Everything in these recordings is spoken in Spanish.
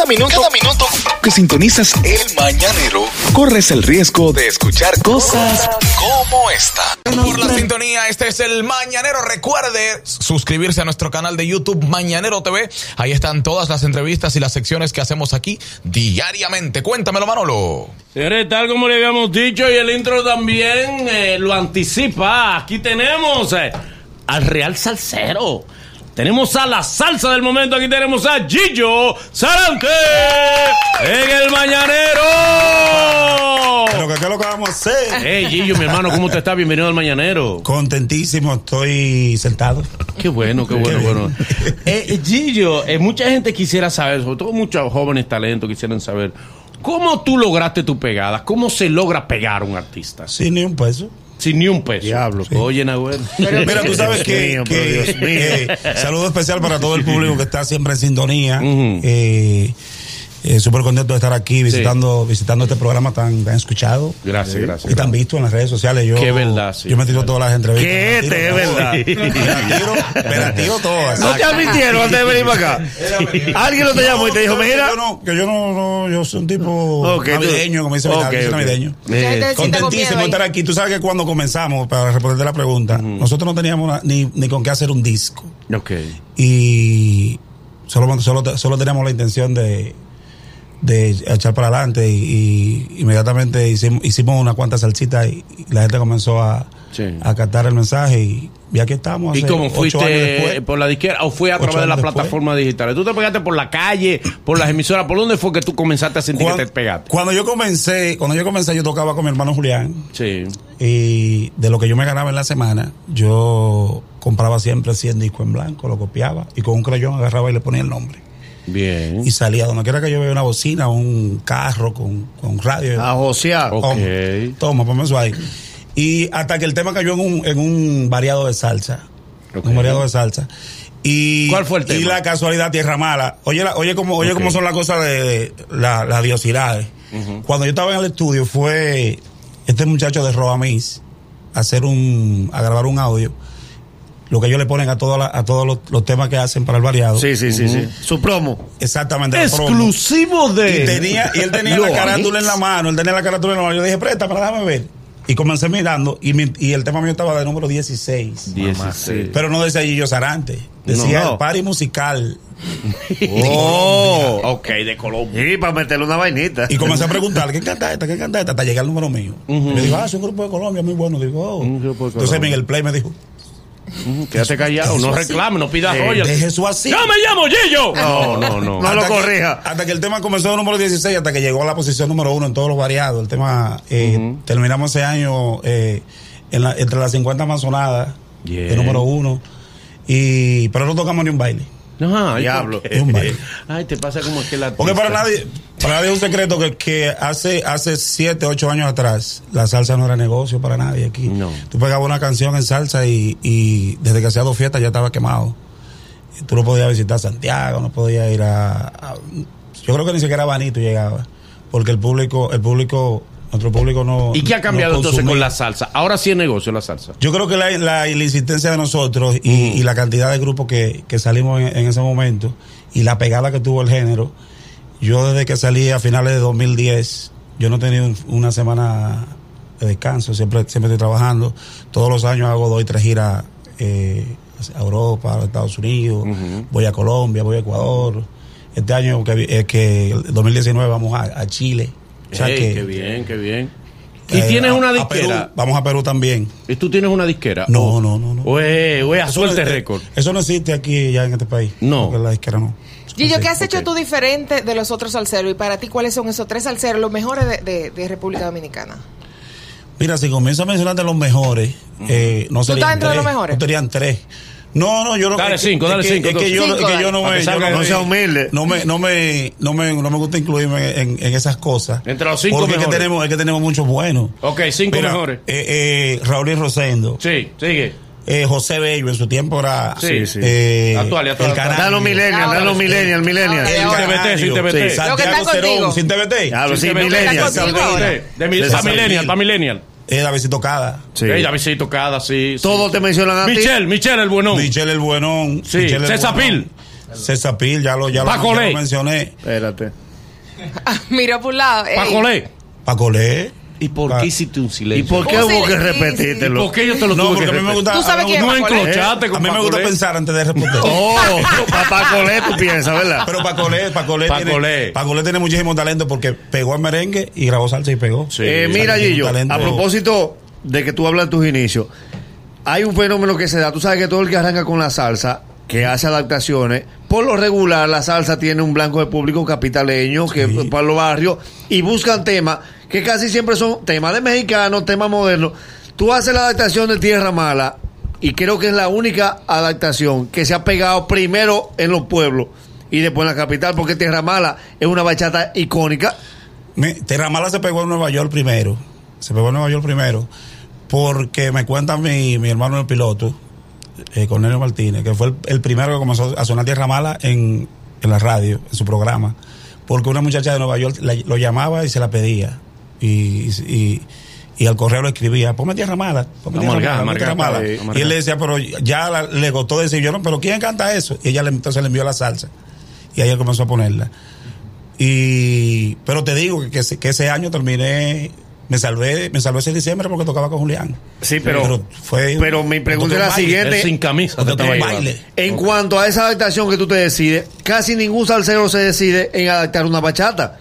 Cada minuto, cada minuto que sintonizas el mañanero, corres el riesgo de escuchar cosas como esta. Por la sintonía, este es el Mañanero. Recuerde suscribirse a nuestro canal de YouTube Mañanero TV. Ahí están todas las entrevistas y las secciones que hacemos aquí diariamente. Cuéntamelo, Manolo. Señores, tal como le habíamos dicho y el intro también eh, lo anticipa. Aquí tenemos eh, al Real Salsero. Tenemos a la salsa del momento. Aquí tenemos a Gillo Sarante en el Mañanero. Pero que qué es lo que vamos a hacer. Hey Gillo, mi hermano, ¿cómo te está? Bienvenido al Mañanero. Contentísimo, estoy sentado. Qué bueno, qué bueno, Qué bueno. Eh, Gillo, eh, mucha gente quisiera saber, sobre todo muchos jóvenes talentos quisieran saber, ¿cómo tú lograste tu pegada? ¿Cómo se logra pegar a un artista? Sin ni un peso. Sin ni un peso. Diablo. Oye, Nahuel. Mira, tú sabes Dios que, mío, que, pero Dios mío. eh, saludo especial para todo el público que está siempre en sintonía. Eh, eh, Súper contento de estar aquí visitando visitando este programa tan, tan escuchado Gracias, gracias. y tan visto en las redes sociales. Yo, Qué verdad, sí. Yo me tiro todas las entrevistas. ¿Qué? Me las Te es tiro verdad. Me las tiro, tiro todas. ¿No te admitieron antes de venir para acá? Alguien no te llamó y te dijo, mira. Yo no, que yo no, no, yo soy un tipo Ok, tú- navideño, como dice mi Ok, yo soy ok. navideño. Eh, Contentísimo de estar aquí. Tú sabes que cuando comenzamos, para responder la pregunta, nosotros no teníamos ni, ni con qué hacer un disco. ok. Y solo, solo, solo teníamos la intención de, de echar para adelante. Y, y inmediatamente hicimos, hicimos una cuantas salsitas y, y la gente comenzó a, Sí. a captar el mensaje. Y, y aquí estamos. ¿Y cómo fuiste después. por la disquera o fue a través de las plataformas digitales? ¿Tú te pegaste por la calle, por las emisoras? ¿Por dónde fue que tú comenzaste a sentir que Cuando, te pegaste? cuando yo comencé, cuando yo comencé, yo tocaba con mi hermano Julián. Sí. Y de lo que yo me ganaba en la semana, yo compraba siempre 100 discos en blanco, lo copiaba y con un crayón agarraba y le ponía el nombre. Bien. Y salía donde quiera que yo veía una bocina, un carro con, con radio. A josear. Ok. Toma, ponme eso ahí. Y hasta que el tema cayó en un, en un variado de salsa. Un variado de salsa. Y, ¿Cuál fue el tema? Y la casualidad, Tierra Mala. Oye, la- oye cómo, oye cómo son las cosas de, de la- las diosidades. Cuando yo estaba en el estudio fue este muchacho de Roamis a hacer un, a grabar un audio. Lo que ellos le ponen a, todas las- a todos los, los temas que hacen para el variado. Sí, sí, sí, sí. Su promo. Exactamente. promo. Exclusivo de. Y, tenía, y él tenía la carátula en la mano, él tenía la carátula en la mano. Yo dije, préstamela, déjame ver. Y comencé mirando, y, mi- y el tema mío estaba de número 16. 16. Pero no decía Gillo Sarante, decía No, no. el party musical. Oh. Ok, de Colombia. Y para meterle una vainita. Y comencé a preguntar, ¿qué canta esta? ¿Qué canta esta? Hasta llegar al número mío. Y me dijo, ah, es un grupo de Colombia muy bueno. Digo, oh. Un grupo de Entonces Colombia. Miguel Play me dijo, Quédate callado, no reclame, no pidas "Eh, joyas. deje eso así. ¡Yo me llamo Gillo! No, no, no. No lo corrija. hasta que el tema comenzó número 16, hasta que llegó a la posición número uno en todos los variados. El tema, eh, terminamos ese año eh, entre las 50 más sonadas, de número uno. Y, pero no tocamos ni un baile. Ajá, ay, Diablo. Ay, te pasa como que la. Porque para nadie, para nadie es un secreto que, que hace, hace 7, 8 años atrás, la salsa no era negocio para nadie aquí. No. Tú pegabas una canción en salsa y, y desde que hacía dos fiestas ya estaba quemado. Tú no podías visitar Santiago, no podías ir a, a- Yo creo que ni siquiera Banito llegaba. Porque el público, el público, nuestro público no. ¿Y qué ha cambiado no entonces con la salsa? Ahora sí es negocio la salsa. Yo creo que la, la, insistencia de nosotros y, y la cantidad de grupos que, que salimos en, en ese momento y la pegada que tuvo el género, yo desde que salí a finales de 2010, yo no he tenido un- una semana de descanso, siempre, siempre estoy trabajando. Todos los años hago dos y tres giras eh, a Europa, a Estados Unidos, voy a Colombia, voy a Ecuador. Este año, que, eh, que el 2019, vamos a, a Chile. O sea Ey, que, qué bien, qué bien. ¿Y eh, tienes a- una a disquera? Perú, vamos a Perú también. ¿Y tú tienes una disquera? No, O- no, no, no. O es, o es a Eso suerte no- récord. Eso no existe aquí ya en este país. No. Porque la disquera no. Gillo, ¿qué has hecho tú diferente de los otros salseros? Y para ti, ¿cuáles son esos tres salseros, los mejores de, de- de República Dominicana? Mira, si comienzo a mencionarte los mejores, eh, no serían estás entre tres. los mejores? No serían tres. No, no, yo no. Dale cinco, es dale que- cinco, Es que yo, Cinco, es que yo dale. no me. que yo salga- no sea humilde. No me, no me, no me, no me gusta incluirme en, en esas cosas. Entre los cinco Porque es que mejores. tenemos, es que tenemos muchos buenos. Ok, cinco Mira, mejores. Eh, eh, Raúl y Rosendo. Sí, sigue. Eh, José Bello en su tiempo era. Sí, sí. eh, Actual, actual, el actual. Canario. Danos millennial, sí. millennial, millennial. El sí. Sin TBT, sin TBT. Santiago. Cerón, sin TBT. Claro, sí, Sin TBT. millennial. De millennial, Mil. para millennial. Eh, Davidito Cada. Sí. Ey, Davidcito Cada, sí. sí. Todos te mencionan a ti. Michelle, Michelle el buenón. Michelle el Buenón. Sí, el César Buenón. Pil. César Pil, ya lo, ya lo, ya lo mencioné. Espérate. Mira por un lado. ey, Pacolé. ¿Y por Ah. qué hiciste un ¿Y silencio? por qué ¿Cómo hubo que repetírtelo? ¿Por qué yo te lo No, tuve porque que a mí me gusta. Tú sabes quién me No a mí me gusta pensar antes de responder. Oh, para Colé tú piensas, ¿verdad? Pero Paco Ley, Paco Ley Paco tiene, muchísimo talento porque pegó el merengue y grabó salsa y pegó. Sí. Eh, mira, Gillo, a propósito de que tú hablas en tus inicios, hay un fenómeno que se da. Tú sabes que todo el que arranca con la salsa, que hace adaptaciones, por lo regular la salsa tiene un blanco de público capitaleño, que Sí. para los barrios, y buscan temas que casi siempre son temas de mexicanos, temas modernos. Tú haces la adaptación de Tierra Mala, y creo que es la única adaptación que se ha pegado primero en los pueblos y después en la capital, porque Tierra Mala es una bachata icónica. Me- Terramala se pegó en Nueva York primero. Se pegó en Nueva York primero. Porque me cuenta mi, mi hermano el piloto, eh, Cornelio Martínez, que fue el, el primero que comenzó a sonar Tierra Mala en, en la radio, en su programa. Porque una muchacha de Nueva York lo llamaba y se la pedía. Y, y, y al correo lo escribía, ponme Tierra Mala, ponme Tierra Amargada, Mala, ponme Tierra amargada, Mala. sí, Y él le decía, pero ya la- le gustó decir, yo no, pero ¿quién canta eso? Y ella le, entonces le envió la salsa. Y ahí él comenzó a ponerla. Y, pero te digo que, que ese, que ese año terminé, me salvé, me salvé ese diciembre porque tocaba con Julián. Sí, pero, Pero fue- pero mi pregunta es la baile, siguiente. Sin camisa te Otro estaba baile. llevando. En cuanto a esa adaptación que tú te decides, casi ningún salsero se decide en adaptar una bachata.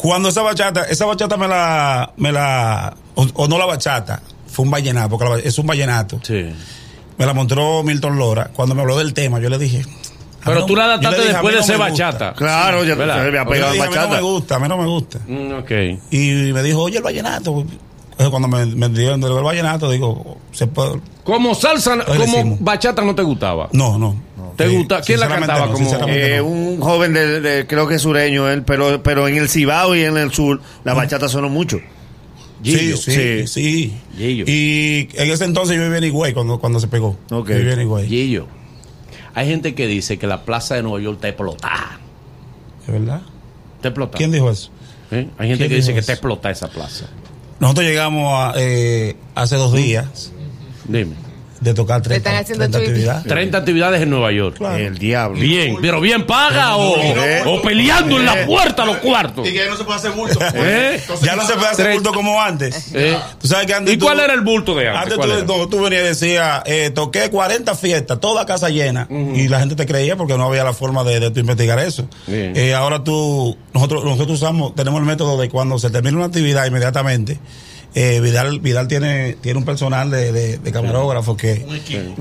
Cuando esa bachata, esa bachata me la, me la, o, o no la bachata, fue un vallenato, porque la es un vallenato. Sí. Me la mostró Milton Lora. Cuando me habló del tema, yo le dije. Pero mí tú la adaptaste después de no ser bachata. Claro, ya ¿verdad? se le había pegado la a mí no me bachata. gusta, a mí no me gusta. Mm, ok. Y me dijo, oye, el vallenato. Entonces, cuando me, me dieron el vallenato, digo, se puede, Como salsa, como bachata no te gustaba. No, no. ¿Te Eh, gusta? ¿Quién la cantaba no, como- Eh, no. un joven de, de- creo que es sureño él, pero, pero en el Cibao y en el sur, la bachata sonó mucho. Gillo. Sí, sí, sí. Gillo. Y en ese entonces yo vivía en Higüey cuando, cuando se pegó. Ok. Yo vivía en Higüey. Gillo. Hay gente que dice que la plaza de Nueva York está explotada. ¿Es verdad? Está explotada. ¿Quién dijo eso? ¿Eh? Hay gente que dice que está explotada esa plaza. Nosotros llegamos a, eh, hace dos días Dime. De tocar 30, están haciendo 30 tweet. actividades. 30 actividades en Nueva York. Claro. El diablo. Bien, pero bien paga o, Eh. o peleando en la puerta los cuartos. Y que no se puede hacer bulto. ¿Eh? Entonces, Ya no se puede hacer Tre- culto como antes. ¿Eh? Tú sabes que antes ¿Y tú- cuál era el bulto de antes? Antes ¿Cuál tú, venías y decías, eh, toqué 40 fiestas, toda casa llena, y la gente te creía porque no había la forma de, de tú investigar eso. Eh, ahora tú, nosotros, nosotros usamos, tenemos el método de cuando se termina una actividad inmediatamente, eh, Vidal, Vidal tiene, tiene un personal de, de, de camarógrafos que, que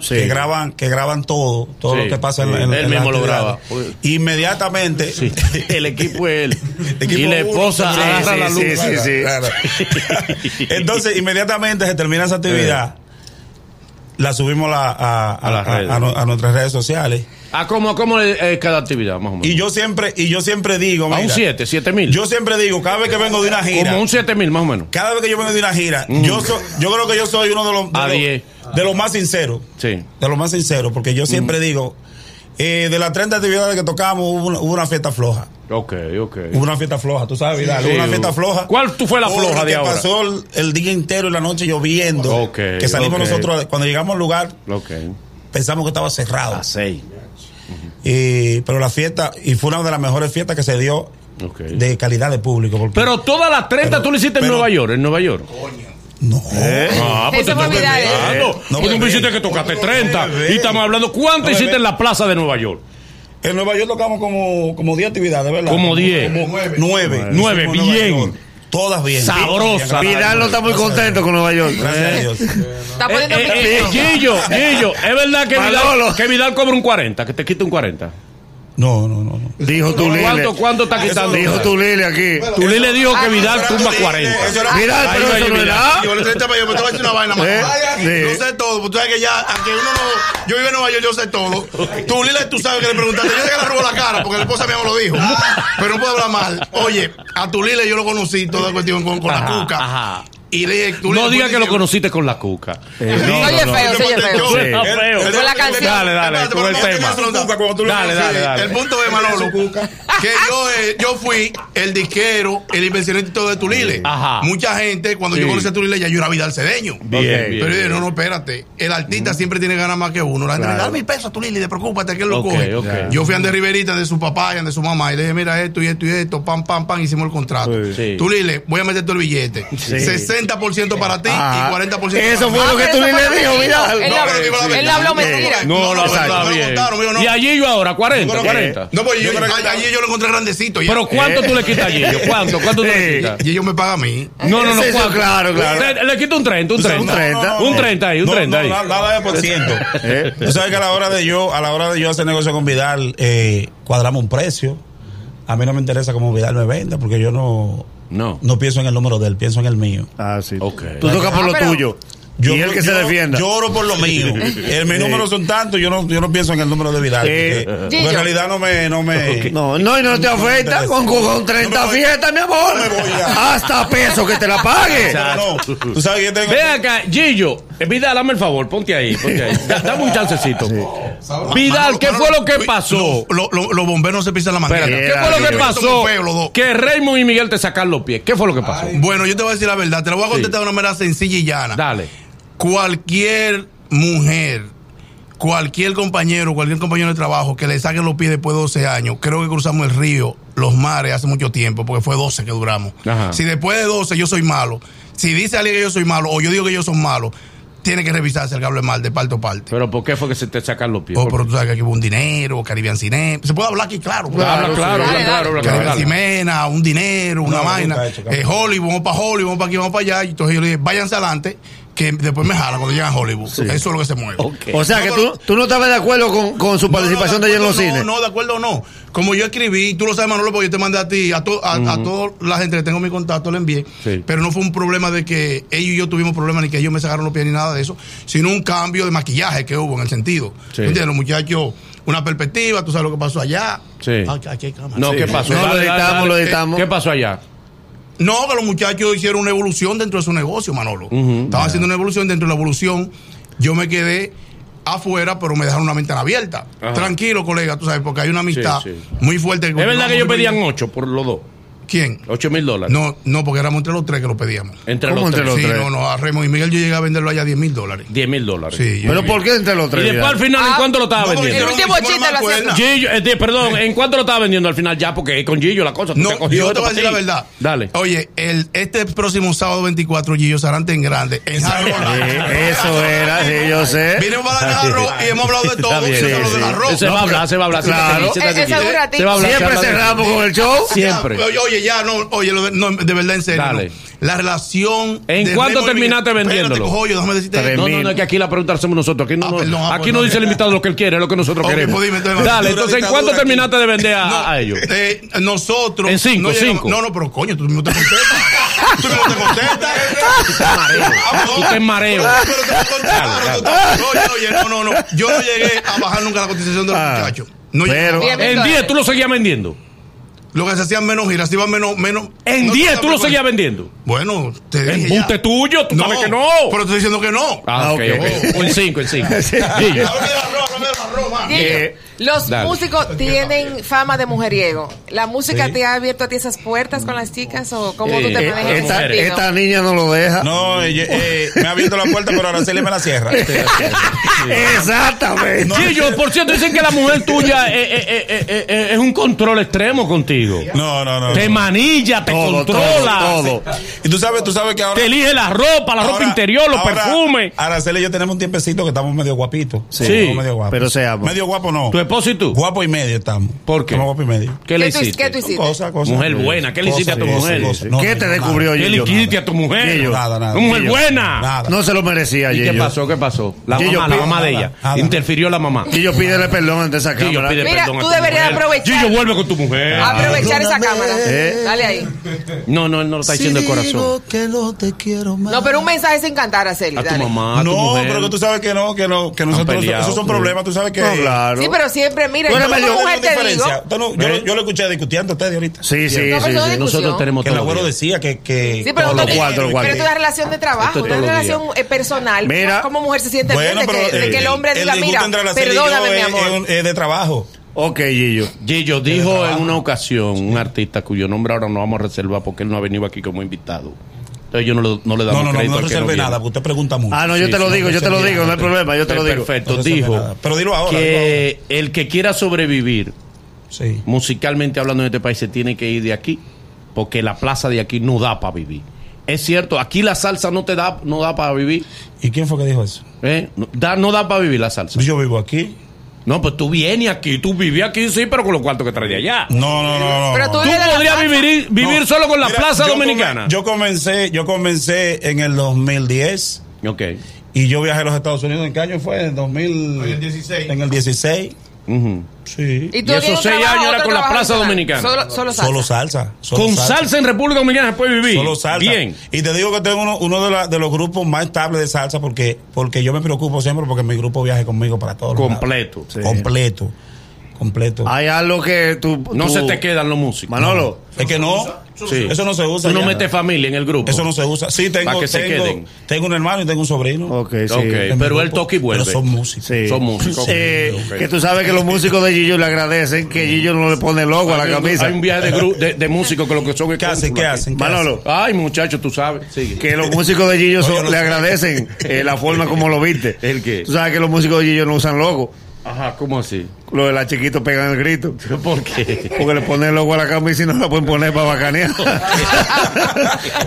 sí. que graban, que graban todo, todo Sí, lo que pasa en, sí. en, Él en la mismo lo graba. Inmediatamente. Sí, el equipo es él. Equipo y la esposa agarra sí, la luz. sí, sí, sí. Claro. Entonces, inmediatamente se termina esa actividad, la subimos la- a, A las redes. a nu- a nuestras redes sociales. ¿A cómo, cómo es eh, cada actividad, más o menos? Y yo siempre, y yo siempre digo, a un mira, 7, 7 mil. yo siempre digo, cada vez que vengo de una gira, Como un 7 mil, más o menos. cada vez que yo vengo de una gira, yo so- yo creo que yo soy uno de los, de A los- diez. de los más sinceros, Sí. de los más sinceros, porque yo siempre digo, eh, de las 30 actividades que tocamos, hubo una, hubo una fiesta floja. Ok, ok. Hubo una fiesta floja, tú sabes, Vidal, Sí, hubo una fiesta floja. ¿Cuál tú fue la floja Porque de ahora? pasó el, el día entero y la noche lloviendo. Ok, que salimos nosotros, cuando llegamos al lugar, Ok. pensamos que estaba cerrado. A 6. Y, pero la fiesta, y fue una de las mejores fiestas que se dio de calidad de público. porque- Pero todas las 30 Pero- tú lo hiciste en Nueva York, en Nueva York. no. Ah, pues Vidal, ¿eh? No, Porque tú me dijiste que tocaste No, 30. bebé. Y estamos hablando, ¿cuánto No, hiciste bebé. en la plaza de Nueva York? En Nueva York tocamos como, como 10 actividades, ¿verdad? Como 10. Nueve. Nueve. Nueve, Hicimos en Nueva bien. York. Todas bien. Sabrosa. Vidal no está muy contento con Nueva York. Gracias a Dios. Está Eh, poniendo eh, eh, presión. Gillo, Gillo, ¿es verdad que Vidal, Manolo. que Vidal cobra un 40? Que te quita un 40. No, no, no. no. Dijo tu Lile. ¿Cuánto, cuánto está quitando? Dijo tu Lile aquí. Tú le dijo que Ah, Vidal eso tumba era- 40. eso era- Vidal, pero eso no nada. Yo le yo me te voy a decir una vaina más. ¿Eh? Sí. Yo sé todo, porque tú sabes que ya, aunque uno no. Yo vivo en Nueva York, yo sé todo. Tú, Lila, tú sabes que le preguntaste. Yo sé que le robó la cara, porque la esposa mía me lo dijo. Pero no puedo hablar mal. Oye, a tu Lila yo lo conocí, toda cuestión con, con la cuca. ajá. Y le dije, tú No Lila, diga tú que lo conociste con la cuca. Oye, feo, se oye feo. Sí. Él- feo. la él- canción. Dale, dale, con el no tema. te le Dale, dale, dale. Punto es, Manolo, que yo, eh, yo fui el disquero, el inversionista y todo de Tulile. Ajá. Mucha gente, cuando Sí. yo conocí a Tulile, ya yo era Vidal Cedeño. Bien, bien, Pero yo dije, no, no, espérate. El artista siempre tiene ganas más que uno. La gente le Claro. da mil pesos a Tulile, de preocúpate que él lo coge. Yo fui a Andrés Riverita de su papá y de su mamá y le dije, mira esto y esto y esto, pam, pam, pam, hicimos el contrato. Sí. Tulile, voy a meter todo el billete. 60% para ti Ah, y 40% Eso para fue lo mí. que Ah, tú le eso fue dijo, lo dijo. Él habló mentira. No, no, no, bien. contaron, mío, no. Y a Gillo ahora, 40, Yo creo que- 40. No, pues yo, Yo creo que- allí yo lo encontré grandecito. Ya. Pero ¿cuánto tú le quitas a Gillo? ¿Cuánto? ¿Cuánto tú le Eh, quitas? Y ellos me pagan a mí. No, no, no, eso, claro, claro. Le, quito un 30, un Tú sabes, 30. un 30. Un 30 ahí, un No, 30 no, ahí. na- nada de por ciento. Eh. Tú sabes que a la hora de yo, a la hora de yo hacer negocio con Vidal, eh, cuadramos un precio. A mí no me interesa cómo Vidal me venda, porque yo no, No. no pienso en el número de él, pienso en el mío. Ah, sí. Ok. Tú tocas por Ah, lo tuyo. y él que se yo- defienda. Yo oro por lo mío. El, mis números son tantos, yo no, yo no pienso en el número de Vidal. Eh, porque- en realidad no me, no me, No, no, y no te No afecta con, con, con 30 No me voy. fiestas, mi amor. No me voy ya. Hasta peso que te la pague. No, no. Tú sabes que yo tengo. Ve acá, Gillo, eh, Vidal, dame el favor, ponte ahí, ponte ahí. Da- dame un chancecito. Vidal, ¿qué fue lo que pasó? Lo- lo- Los bomberos se pisan la manguera. Espérate, ¿qué fue lo que pasó? Feo. Que Raymond y Miguel te sacan los pies. ¿Qué fue lo que pasó? Bueno, yo te voy a decir la verdad. Te lo voy a contestar de una manera sencilla y llana. Dale. Cualquier mujer, cualquier compañero, cualquier compañero de trabajo que le saquen los pies después de 12 años, creo que cruzamos el río, los mares hace mucho tiempo, porque fue 12 que duramos. Ajá. Si después de 12 yo soy malo, si dice alguien que yo soy malo o yo digo que ellos son malos, tiene que revisarse el que hable mal de parte a parte. Pero ¿por qué fue que se te sacan los pies? Oh, pero tú sabes que aquí hubo un dinero, Caribbean Cine. Se puede hablar aquí, claro. Claro, habla claro, habla claro. Caribbean Cimena, un dinero, una No, vaina. he hecho. Eh, Hollywood, vamos para Hollywood, vamos para aquí, vamos para allá. Y entonces yo le dije, váyanse adelante, que después me jalan cuando llegan a Hollywood. Eso es lo que se mueve. O sea que tú, tú no estabas de acuerdo con, con su participación de ella en los cines. No, no, de acuerdo no. Como yo escribí, tú lo sabes, Manolo, porque yo te mandé a ti, a, to- a, a toda la gente que tengo mi contacto, le envié. Sí. Pero no fue un problema de que ellos y yo tuvimos problemas, ni que ellos me sacaron los pies, ni nada de eso, sino un cambio de maquillaje que hubo en el sentido. Sí. ¿Entiendes? Los muchachos, una perspectiva, tú sabes lo que pasó allá. Sí. Aquí, aquí hay cámara. No, Sí. ¿qué pasó? No, lo Dale, dale, editamos, dale. lo editamos. ¿Qué pasó allá? No, que los muchachos hicieron una evolución dentro de su negocio, Manolo. Estaban haciendo una evolución dentro de la evolución. Yo me quedé afuera, pero me dejaron una ventana abierta. Ajá. Tranquilo, colega, tú sabes, porque hay una amistad Sí, sí. muy fuerte. Es verdad que ellos pedían 8 por los dos. ¿Quién? 8 mil dólares. No, no, porque éramos entre los tres que lo pedíamos. Entre ¿Cómo los entre tres. los sí, tres? no, no, a Remo y Miguel yo llegué a venderlo allá a 10 mil dólares. 10 mil dólares. Sí, yo Pero. ¿por qué entre los Y tres? después al final, ¿en Ah, cuánto lo estaba no, porque vendiendo? El último chiste lo hacía-. Gillo, eh, perdón, ¿en cuánto lo estaba vendiendo al final? Ya, porque con Gillo la cosa. No, te yo te voy a decir la verdad. Dale. Oye, el, este próximo sábado 24, Gillo Sarante en grande. En eso era, sí, yo sé. Vinimos para el arroz y hemos hablado de todo. Y se va a hablar, se va a hablar. Claro. Se va a hablar, Siempre cerramos con el show. Siempre. Oye, oye, ya, no, oye, lo de, no, de verdad, en serio. Dale. no. La relación. ¿En de cuánto terminaste Miguel- vendiéndolo? Déjame decirte. No, no, no, es que aquí la pregunta la hacemos nosotros. Aquí no, Ah, no- perdón, ah, aquí pues, no no. dice el invitado lo que él quiere, es lo que nosotros queremos. pues dime, entonces, Dale, entonces, ¿en cuánto aquí. terminaste de vender a, No, a ellos? eh, nosotros. En cinco, no cinco. No, no, pero coño, tú mismo te contestas. tú mismo te contestas. Ah. Tú te mareo. Te contestas. Oye, no, no, no. Yo no llegué a bajar nunca la cotización de los Ah, muchachos. No pero-. En 10 tú lo seguías vendiendo. Lo que se hacían menos giras, se iban menos. menos En no 10 te tú lo seguías vendiendo. Bueno, te dije. En ya. tuyo, tú sabes que no. Pero estoy diciendo que no. Ah, ok, Ah, ok. ok. O en 5, en 5. Sí. Los dale. músicos tienen fama de mujeriego. ¿La música Sí. te ha abierto a ti esas puertas con las chicas o cómo tú te Eh, manejas esta, sentido? esta niña no lo deja. No, eh, eh, me ha abierto la puerta, pero Araceli me la cierra. Exactamente. Gillo, por cierto, dicen que la mujer tuya eh, eh, eh, eh, eh, es un control extremo contigo. No, no, no. Te no. manilla, te Todo, controla. todo, todo. Y tú sabes, tú sabes que ahora. Te elige la ropa, la ropa interior, los ahora, perfumes. Araceli y yo tenemos un tiempecito que estamos medio guapitos. Sí. Estamos medio guapos. Pero seamos. Medio guapo no. Tu esposo y tú. Guapo y medio estamos. ¿Por qué? Estamos guapo y medio. ¿Qué le ¿Qué tú- hiciste? qué tú hiciste? Cosas, cosas. Mujer buena, ¿qué le hiciste a tu mujer? ¿Qué te descubrió ¿Qué le hiciste a tu mujer? Nada, nada. Una mujer buena. Nada. No se lo merecía, ¿Y qué pasó? ¿Qué pasó? La mamá, la mamá de ella. Interfirió la mamá. Gillo, pídele perdón ante esa cámara. pide Mira, perdón a tú tu deberías mujer. aprovechar. Gillo, vuelve con tu mujer. Aprovechar esa cámara. Eh. Dale ahí. No, no, él no lo está diciendo de corazón. que no te quiero más. No, pero un mensaje sin cantar, Araceli. A tu dale. mamá, a tu no, mujer. pero que tú sabes que no, que no, que nosotros, peleado. esos son problemas, tú sabes que. No, claro. Sí, pero siempre, mira, yo eres como medio- mujer te digo. diferencia. Usted no- yo, lo- yo lo escuché discutiendo a ustedes ahorita. Sí, sí, sí. discusión. Nosotros tenemos Que el abuelo día. decía que. que Sí, pero, Todos los cuatro, pero es una relación de trabajo, una relación eh, personal. Mira. como mujer se siente Bueno, bien de pero que, de que el hombre el diga, mira, perdóname, mi es- amor. es de trabajo. Ok, Gillo. Gillo dijo en una ocasión un artista cuyo nombre ahora no vamos a reservar porque él no ha venido aquí como invitado. Entonces yo no, lo- no le damos No, no, no, crédito no que reserve nada, porque usted pregunta mucho. Ah, no, yo Sí, te lo sí, digo, no yo te lo digo, no hay problema, yo te lo digo. Perfecto, No dijo nada. Pero dilo ahora. dilo que el que quiera sobrevivir. Sí. musicalmente hablando en este país se tiene que ir de aquí porque la plaza de aquí no da para vivir. Es cierto, aquí la salsa no te da, no da para vivir. ¿Y quién fue que dijo eso? ¿eh? No, da, no da para vivir la salsa. Yo vivo aquí. No, pues tú vienes aquí, tú vives aquí, sí, pero con los cuartos que traes de allá. No, no, no, no. Pero no. tú la podrías vivir, vivir No. solo con la Mira, plaza yo dominicana. come- yo comencé, yo comencé en el 2010 Ok. y yo viajé a los Estados Unidos. ¿En qué año fue? En 2000. En el 16. En el 16. Sí. Y, Y esos seis años era con la plaza dominicana. Solo, solo salsa. Solo salsa. solo Con salsa. en República Dominicana se puede vivir. Solo salsa. Bien. Y te digo que tengo uno, uno de, la- de los grupos más estables de salsa porque, porque yo me preocupo siempre porque mi grupo viaje conmigo para todos. lados. Completo. Completo. Completo. Hay algo que tú. No tú- se te quedan los músicos. Manolo. es que no. Sí. Eso no se usa. Tú no metes familia en el grupo. Eso no se usa. Sí, tengo, Para que se queden. tengo un hermano y tengo un sobrino. Ok, sí. Pero él toca y vuelve. Pero son músicos. Sí. Son músicos. Eh. Que tú sabes que los músicos de Gillo le agradecen que Gillo no le pone logo a la camisa. Hay un viaje de, gru- de, de músicos que lo que son es ¿Qué hacen? ¿Qué hacen? ¿Qué Manolo, Ay, muchacho, tú sabes. Sigue. que los músicos de Gillo son- Oye, no le sé. agradecen eh, la forma como lo viste. ¿El qué? Tú sabes que los músicos de Gillo no usan logo. Ajá, ¿cómo así? Los de la chiquito pegan el grito. ¿Por qué? Porque le ponen logo a la camisa y no la pueden poner para bacanear.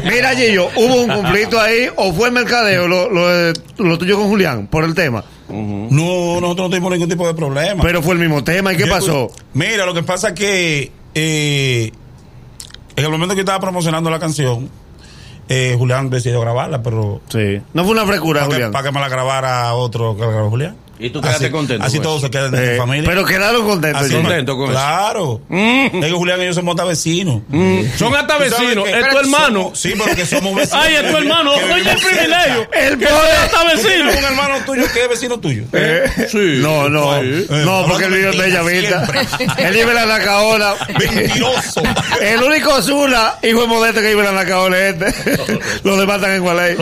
Mira, Gillo, hubo un conflicto ahí, o fue el mercadeo, lo, lo, de- lo tuyo con Julián, por el tema. No, nosotros no tuvimos ningún tipo de problema. Pero fue el mismo tema, ¿y qué Yo- pasó? Mira, lo que pasa es que eh, en el momento que estaba promocionando la canción, eh, Julián decidió grabarla, pero Sí. No fue una frecura, para que, Julián. para que me la grabara otro que la grabó Julián. ¿Y tú quedaste así, contento Así todos se quedan en Eh, familia. pero quedaron contentos. Así, contento con eso. Claro. Mm. Es que Julián y yo somos hasta vecinos. Son hasta vecinos. Es tu hermano. somos- sí, pero que somos vecinos. Ay, es tu hermano. Oye, el privilegio. El poder. hasta ¿Tú tienes vecinos. un hermano tuyo que es vecino tuyo? Eh, Sí. No, no, Sí. no, porque él vive en Bella Vista. Él vive en la Nacaola. Mentiroso. El único Zula, hijo de modeste que vive en la Nacaola es este. Los demás están en Gualey.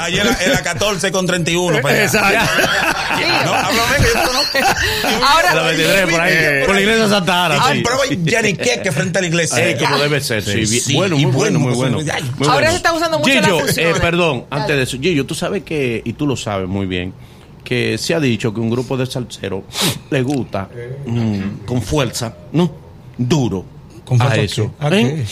Allí en la, en la 14 con 31. para allá. Exacto. No, háblame que yo te conozco. Ahora, La 23 por ahí. Por la iglesia Santa Ana. Y sí. compraba Yaniqueque frente a la iglesia. Eh, como debe ser, sí. Sí, bueno, muy bueno, muy bueno, Ahora bueno. se está usando mucho Gillo, las eh, perdón, Dale. antes de eso, Gillo, tú sabes que, y tú lo sabes muy bien, que se ha dicho que un grupo de salseros le gusta mm, con fuerza, ¿no? Duro. ¿Con a fuerza eso. qué? ¿A ¿Eh?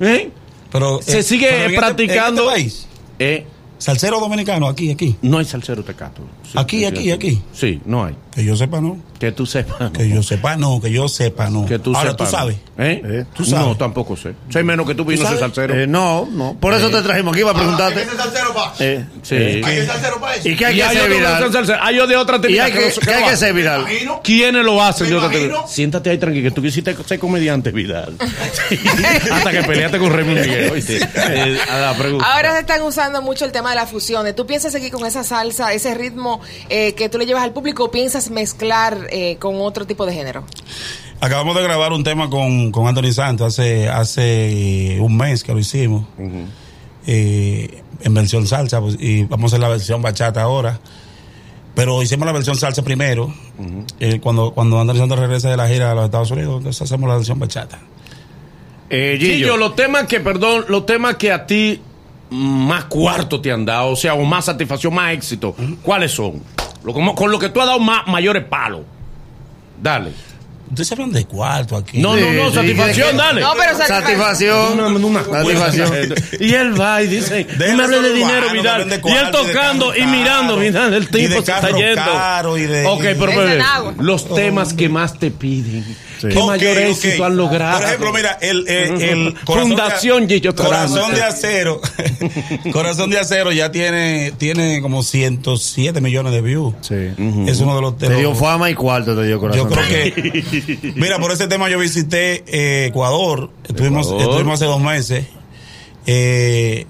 ¿Eh? Pero, Se eh, sigue pero en este- practicando. en este país, Eh, salsero dominicano, aquí, aquí. no hay salsero tecato. Sí, Aquí, aquí, aquí. Sí, no hay. Que yo sepa, no. Que tú sepas. Que yo sepa, no. Que yo sepa, no. Que tú Ahora, sepas. tú sabes. ¿Eh? Eh, tú sabes. No, tampoco sé. Soy menos que tú, y no salsero. Eh, no, no. Por eso te trajimos aquí para preguntarte. ¿Hay que ser salsero pa? Eh, Sí. ¿Hay que ser salsero pa eso? ¿Y qué hay Y que hay hacer no viral? Hay de otra ¿Y técnica hay que, no- qué no hay que hacer viral? ¿Quiénes lo hacen? Me Yo te- imagino. Siéntate ahí tranquilo, que tú quisiste ser comediante, Vidal. Hasta que peleaste con Remy Miguel. ¿oíste? Eh, a la pregunta. Ahora se están usando mucho el tema de las fusiones. ¿Tú piensas seguir con esa salsa, ese ritmo eh, que tú le llevas al público o piensas mezclar eh, con otro tipo de género? Acabamos de grabar un tema con, con Anthony Santos hace, hace un mes que lo hicimos. eh, en versión salsa. pues, y vamos a hacer la versión bachata ahora. Pero hicimos la versión salsa primero. eh, cuando, cuando Anthony Santos regresa de la gira a los Estados Unidos, entonces hacemos la versión bachata. Eh, Gillo, Gillo, los temas que, perdón, los temas que a ti más cuarto te han dado, o sea, o más satisfacción, más éxito, ¿cuáles son? Lo, como- con lo que tú has dado más, mayores palos. Dale. Ustedes hablan de cuarto aquí. No, no, no, sí, satisfacción, sí. dale. No, pero satisfacción. Una- una- Satisfacción. Y él va y dice, no me hable de dinero, Vidal. de Y él cuarto, y tocando carro y mirando, mirando, el y tipo se está yendo. caro, y de- ok, y- pero agua. los temas que más te piden. ¿Qué mayor éxito han logrado? Por ejemplo, mira, el, el, el Fundación Gillo Corazón de Acero. Corazón de Acero ya tiene, tiene como 107 millones de views. Sí. Es uno de los Te dio temas. fama y cuarto, te dio corazón. Yo creo que. Mira, por ese tema yo visité eh, Ecuador. Estuvimos, Ecuador. estuvimos hace dos meses. Eh,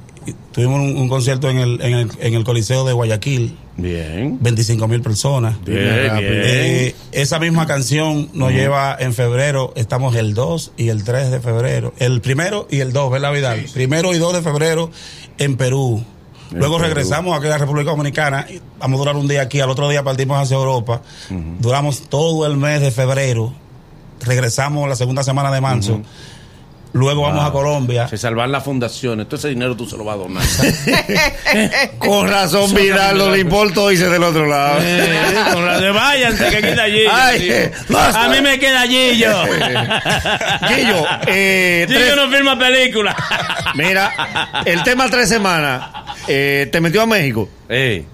tuvimos un, un concierto en el, en, el, en el Coliseo de Guayaquil. Bien. 25 mil personas. Bien, bien. Eh, esa misma canción nos lleva en febrero, estamos el 2 y el 3 de febrero, el primero y el 2, ¿verdad Vidal? Primero y 2 de febrero en Perú, Luego regresamos aquí a la República Dominicana. y Vamos a durar un día aquí, al otro día partimos hacia Europa. Duramos todo el mes de febrero. Regresamos la segunda semana de marzo. Luego vamos a Colombia. Se salvan las fundaciones. Todo ese dinero tú se lo vas a donar. Con razón, Vidal no le importó irse del otro lado. Eh, con de váyanse, que queda. Ay, basta. A mí me queda Gillo. Gillo, eh, Gillo tres- no firma película. mira, el tema tres semanas, eh, te metió a México, Eh,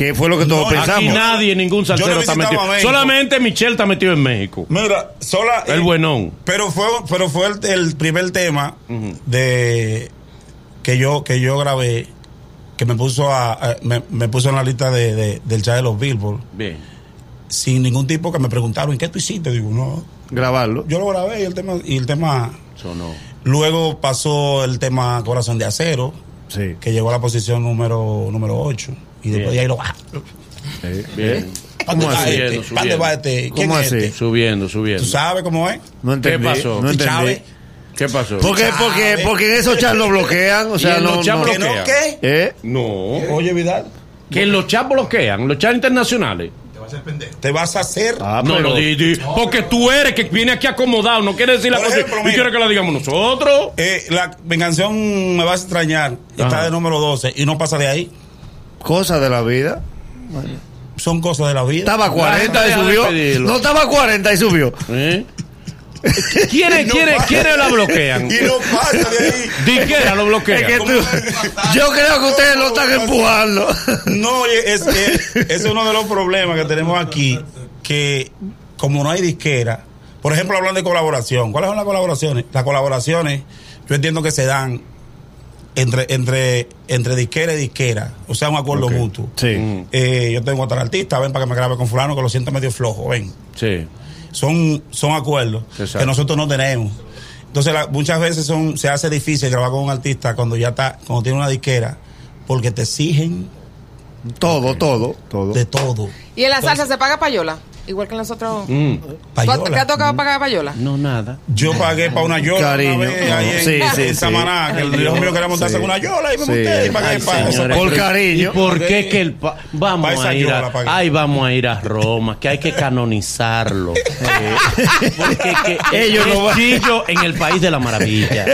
que fue lo que todos No, aquí pensamos. nadie, ningún salsero no está metido. México. Solamente Michelle está metido en México. Mira, sola. El eh, buenón. Pero fue, pero fue el, el primer tema de que yo que yo grabé que me puso a, a- me, me puso en la lista de, de- del chat de los Billboard Bien. sin ningún tipo que me preguntaron ¿y qué tú hiciste? Digo, no, Grabarlo. yo lo grabé y el tema y el tema Sonó. luego pasó el tema Corazón de Acero Sí. que llegó a la posición número número 8 y después Bien. de ahí lo baja. Bien. ¿Dónde va así? este? Subiendo, ¿Dónde subiendo. va este? ¿Quién ¿Cómo es así? este? Subiendo, subiendo. ¿Tú sabes cómo es? No entendí. pasó? No ¿Y Chávez? entendí. ¿Qué pasó? Porque, porque, porque en esos chats lo bloquean, o sea, Y en no, los chats no- ¿Que no bloquea. qué? ¿Eh? No. Oye, Vidal, Que los chats bloquean, los chats internacionales. te vas a hacer Ah, no, pero- no, di- di- porque tú eres que viene aquí acomodado, no quiere decir la cosa ejemplo, y mira. quiere que la digamos nosotros. Eh, la, mi canción Me vas a extrañar está Ajá. de número 12 y no pasa de ahí. Cosas de la vida. Son cosas de la vida. Estaba a 40 y subió. pedirlo. No estaba a 40 y subió. ¿Eh? ¿Quiere, No quiere, pasa. quiere la bloquean? Y no pasa de ahí. Diquera lo bloquea. Es que tú- yo creo que ustedes lo están empujando. No, es, es, es uno de los problemas que tenemos aquí, que como no hay disquera, por ejemplo, hablan de colaboración. ¿Cuáles son las colaboraciones? Las colaboraciones, yo entiendo que se dan entre, entre, entre disquera y disquera, o sea, un acuerdo mutuo. Sí. Eh, yo tengo otro artista, ven para que me grabe con fulano que lo siento medio flojo, ven. Sí. son, son acuerdos Exacto. que nosotros no tenemos. Entonces, la- muchas veces son, se hace difícil grabar con un artista cuando ya está, cuando tiene una disquera, porque te exigen Todo, todo, todo. de todo. ¿Y en la salsa se paga payola? Igual que en los otros. Mm. ¿Tú- Payola. ¿Qué ha tocado pagar payola? No, nada. Yo pagué para una yola Cariño. una vez ahí en, Sí, sí, en sí. Samaná, que el Ay, hijo Dios. mío quería montarse Sí. en una yola y me Sí. monté y pagué Ay, para eso. señores, Por cariño. ¿Y por qué que el pa- vamos Pa' a ir a ay vamos a ir a Roma, que hay que canonizarlo. Eh, porque que Ellos no van- Gillo en el país de la maravilla.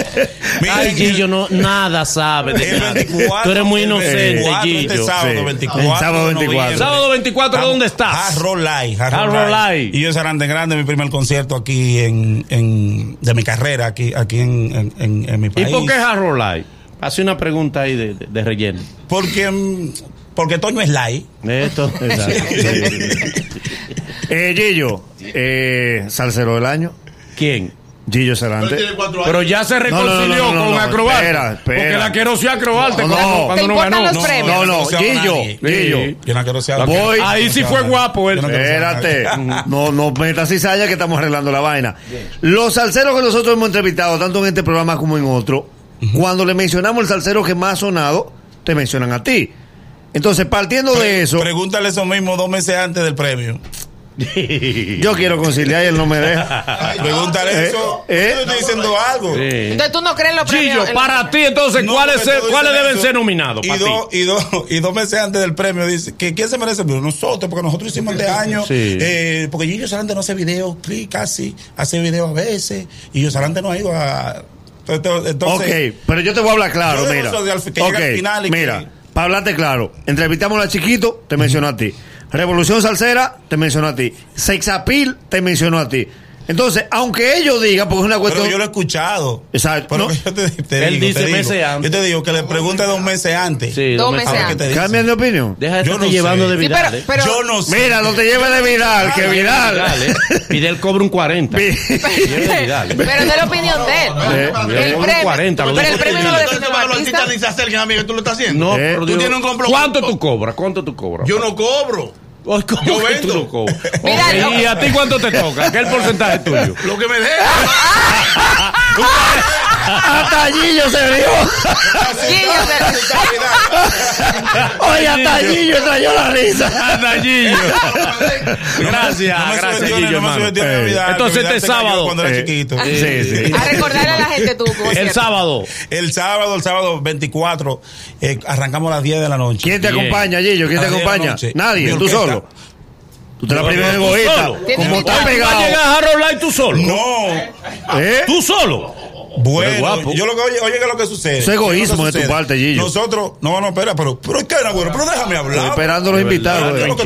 Mira, Ay, el- Gillo no nada sabe de nada. 24, Tú eres muy inocente, 24, este Gillo. sábado, Sí. 24 El sábado de 24. noviembre. Sábado 24, ¿dónde estás? Hard Live. Hard Hard Live. Live. Y yo serán de grande mi primer concierto aquí en, en de mi carrera aquí aquí en, en, en- en mi ¿Y país. por qué Harold Light? Hace una pregunta ahí de, de- de relleno. Porque mm, porque Toño es live. Esto. Eh, Gillo, eh, salsero del año. ¿Quién? Gillo Sarante. Pero ya se reconcilió No, no, no, no, con no, Acrobarte. espera, espera. Porque la quiero ser Acrobarte No, cuando, no. cuando ¿Te no importan ganó. los premios? No, no, Gillo. Gillo. Sí. Yo no quiero ser Ok. Voy- Ahí sí fue guapo él. Espérate, no, no metas cizalla que estamos arreglando la vaina. Los salseros que nosotros hemos entrevistado, tanto en este programa como en otro, cuando le mencionamos el salsero que más ha sonado, te mencionan a ti. Entonces, partiendo de eso, Pregúntale eso mismo dos meses antes del premio. yo quiero conciliar y él no me deja. Pregúntale Eh, eso. eh. Yo te estoy diciendo algo. Sí. Entonces tú no crees los premios. En- para ti entonces, No, ¿cuáles, porque se- todos ¿cuáles dicen deben eso. ser nominados Y ti? y, dos, y dos meses antes del premio dice que ¿quién se merece el premio? Nosotros, porque nosotros hicimos este año. Sí. eh, porque Gillo Sarante no hace video, clic casi, hace video a veces. Y Gillo Sarante no ha ido a. Entonces, ok, pero yo te voy a hablar claro, Yo mira. que llega Ok, al final y que- mira, para hablarte claro, entrevistamos a la chiquito, te mencionó a ti. Revolución Salsera, te mencionó a ti. Sexapil, te mencionó a ti. Entonces, aunque ellos digan, porque es una cuestión. Pero yo lo he escuchado. Exacto. Pero No. yo te, te Él digo, dice te digo. meses antes. Yo te digo que le pregunte dos meses antes. Sí, Dos meses antes. te dice. ¿Cambian de opinión? Deja de Yo no llevando sé. de Sí, Vidal. pero, eh. pero, Yo no sé. Mira, no te lleves de Vidal, que Vidal. Vidal, eh. Vidal cobra un 40. Lleve de Vidal. pero no es la opinión de él. Eh, el eh, premio, 40, lo pero el premio no lo define un artista. ni se acerquen tú lo estás haciendo. No, Eh, pero tú tienes un compromiso. ¿Cuánto tú cobras? ¿Cuánto tú cobras? Yo no cobro. Ay, ¿cómo yo que vendo. tú cobras? Mira. ¿Y a ti cuánto te toca? ¿Qué es el porcentaje tuyo? Lo que me deja. Hasta Gillo se rió. Gillo Oye, hasta Gillo trayó la risa. Anda, Gillo. Gracias, No me gracias, Gillo, no Eh, Navidad, Entonces este sábado. Cuando era eh, chiquito. Sí, sí. A recordarle a la gente tú. El sábado. El sábado, el sábado 24, eh, arrancamos a las 10 de la noche. ¿Quién te Bien. acompaña, Gillo? ¿Quién te acompaña? Nadie, tú solo. Tú te la No, primera egoísta. Como está invitado. ¿Va a pegado. llegar a Harold Light tú solo? No, ¿Eh? ¿Tú solo? Bueno, guapo. yo lo que oye, oye, ¿qué es lo que sucede? Es egoísmo ¿Qué es lo que de tu parte, Gillo. Nosotros, no, no, espera, pero, pero es que era bueno, pero déjame hablar. Estoy esperando los invitados. ¿Qué es eh. lo que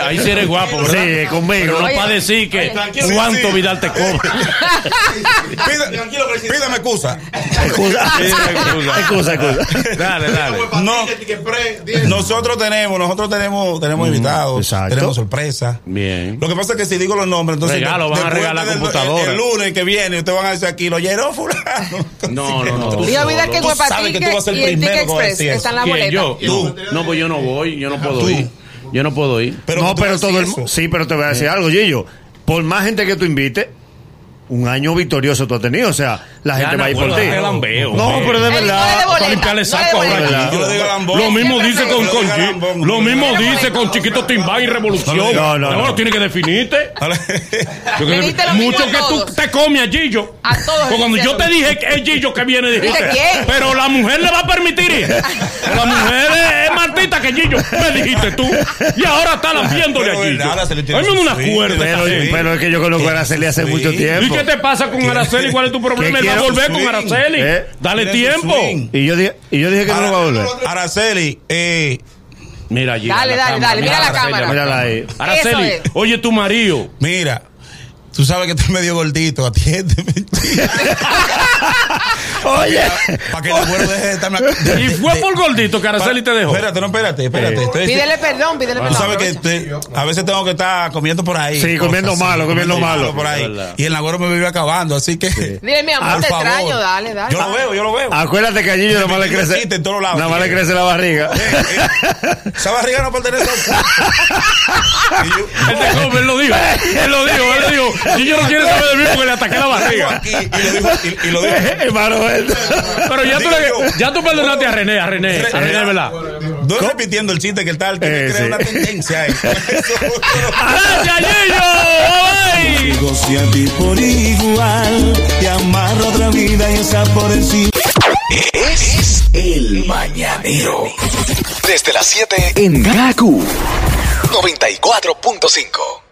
ahí sí eres guapo, ¿verdad? Sí, conmigo. Pero no para decir que cuánto sí, sí. Vidal te cobre. Pida- Pídame excusa. Excusa. Excusa, excusa. Dale, dale. No, nosotros tenemos, nosotros tenemos, tenemos invitados, exacto. tenemos sorpresas. Bien. Lo que pasa es que si digo los nombres, entonces Regalo, van a regalar del- computadora. El lunes que viene, ustedes van a decir aquí, lo llenó fulano. No, no, no. Que en Tú Huepa sabes que Tique tú vas a ser y va a Express están boletas. Yo. Tú. No, pues yo no voy, yo no puedo Tú. ir. Yo no puedo ir. Pero no, pero todo el decir mu- eso. Sí, pero te voy a decir algo, Gillo. Por más gente que tú invites, un año victorioso tú has tenido. O sea, la Ya, gente va a ir por ti. No, pero de verdad. Para limpiarle saco ahora. Lo mismo dice con, Yo con le digo lambón. Lo mismo dice con Chiquito Timbán y Revolución. No, no, no. Ahora tiene que definirte. Mucho que tú te comes a Gillo. A todos Porque cuando yo te dije que es Gillo que viene, dijiste. Pero la mujer le va a permitir ir. La mujer es Martita que Gillo. Me dijiste tú. Y ahora está lambiéndole a Pero Gillo. nada, se le Ay, tiene me da su una cuerda. Pero, es que yo conozco a Araceli hace mucho ¿Y tiempo. qué te pasa con Araceli? ¿Cuál es tu problema? A volver con. Araceli. ¿Eh? Dale tiempo. Y yo dije, y yo dije que no lo va a volver. Araceli, eh, Mira allí. Dale, dale, cámara. dale, mira la Araceli, cámara. Mírala ahí. Araceli, es. oye tu marido. mira, tú sabes que estoy medio gordito, atiéndeme. Oye, Para que el abuelo deje de estarme. Y fue por gordito que Araceli te dejó. Espérate, no, espérate, espérate. Eh. Pídele perdón, pídele Tú perdón. sabes que te- a veces tengo que estar comiendo por ahí. Sí, comiendo cosas malo, comiendo malo. por ahí. Y el agüero me vive acabando, así que. Dile, mi amor, por te favor. extraño, dale, dale. Yo lo veo, yo lo veo. acuérdate que a Gillo nada más le crece. en todos lados. Nada más le crece la barriga. Eh, eh, Esa barriga no pertenece a yo- Él te come, él lo dijo. Él lo dijo, él lo dijo. Y yo no quiero saber de mí porque le ataqué la barriga. y lo dijo, él- Pero ya tú, Digo le, ya tú perdonaste a René, a René, a René, ¿verdad? Estoy repitiendo el chiste que el tal tiene Eh, sí. una tendencia ahí. ¡Gracias! ¡Bye! Negocio a ti por igual, te amarro otra vida y esa por encima. Es el mañanero. Desde las 7 en Gaku 94.5.